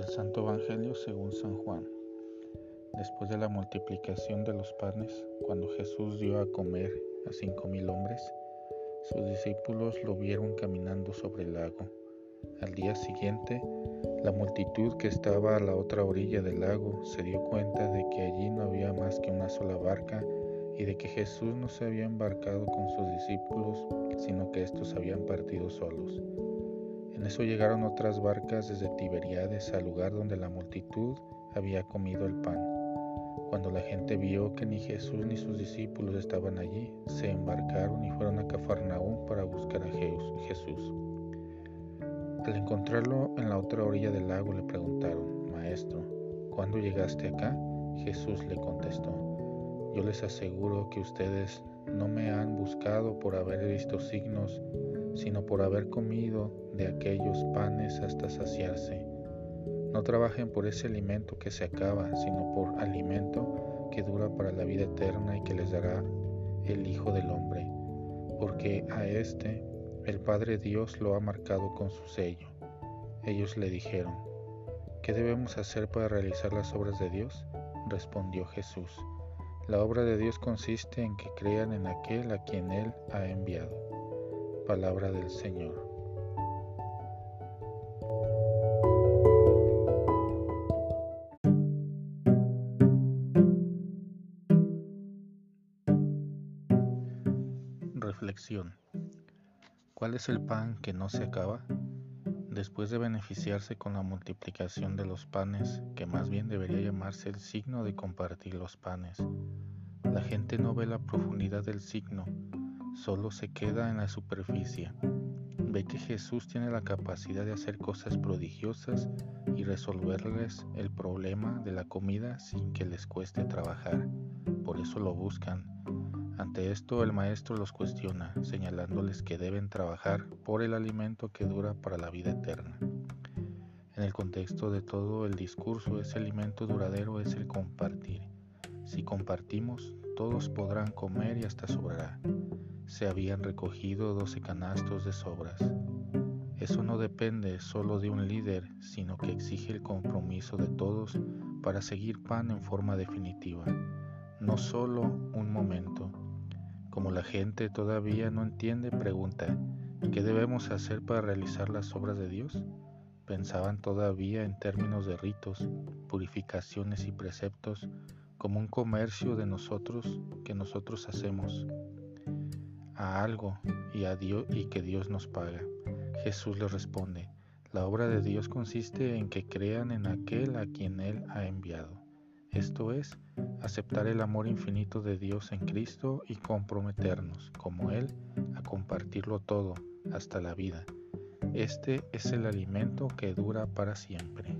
Santo Evangelio según San Juan. Después de la multiplicación de los panes, cuando Jesús dio a comer a cinco mil hombres, sus discípulos lo vieron caminando sobre el lago. Al día siguiente, la multitud que estaba a la otra orilla del lago se dio cuenta de que allí no había más que una sola barca y de que Jesús no se había embarcado con sus discípulos, sino que estos habían partido solos. En eso llegaron otras barcas desde Tiberiades al lugar donde la multitud había comido el pan. Cuando la gente vio que ni Jesús ni sus discípulos estaban allí, se embarcaron y fueron a Cafarnaúm para buscar a Jesús. Al encontrarlo en la otra orilla del lago le preguntaron, Maestro, ¿cuándo llegaste acá? Jesús le contestó, Yo les aseguro que ustedes no me han buscado por haber visto signos sino por haber comido de aquellos panes hasta saciarse. No trabajen por ese alimento que se acaba, sino por alimento que dura para la vida eterna y que les dará el Hijo del Hombre, porque a éste el Padre Dios lo ha marcado con su sello. Ellos le dijeron, ¿qué debemos hacer para realizar las obras de Dios? Respondió Jesús, la obra de Dios consiste en que crean en aquel a quien Él ha enviado. Palabra del Señor. Reflexión. ¿Cuál es el pan que no se acaba? Después de beneficiarse con la multiplicación de los panes, que más bien debería llamarse el signo de compartir los panes, la gente no ve la profundidad del signo, solo se queda en la superficie. Ve que Jesús tiene la capacidad de hacer cosas prodigiosas y resolverles el problema de la comida sin que les cueste trabajar. Por eso lo buscan. Ante esto el maestro los cuestiona, señalándoles que deben trabajar por el alimento que dura para la vida eterna. En el contexto de todo el discurso, ese alimento duradero es el compartir. Si compartimos, todos podrán comer y hasta sobrará se habían recogido doce canastos de sobras. Eso no depende solo de un líder, sino que exige el compromiso de todos para seguir pan en forma definitiva, no solo un momento. Como la gente todavía no entiende, pregunta, ¿qué debemos hacer para realizar las obras de Dios? Pensaban todavía en términos de ritos, purificaciones y preceptos como un comercio de nosotros que nosotros hacemos a algo y a Dios y que Dios nos paga. Jesús le responde, la obra de Dios consiste en que crean en aquel a quien Él ha enviado. Esto es, aceptar el amor infinito de Dios en Cristo y comprometernos, como Él, a compartirlo todo, hasta la vida. Este es el alimento que dura para siempre.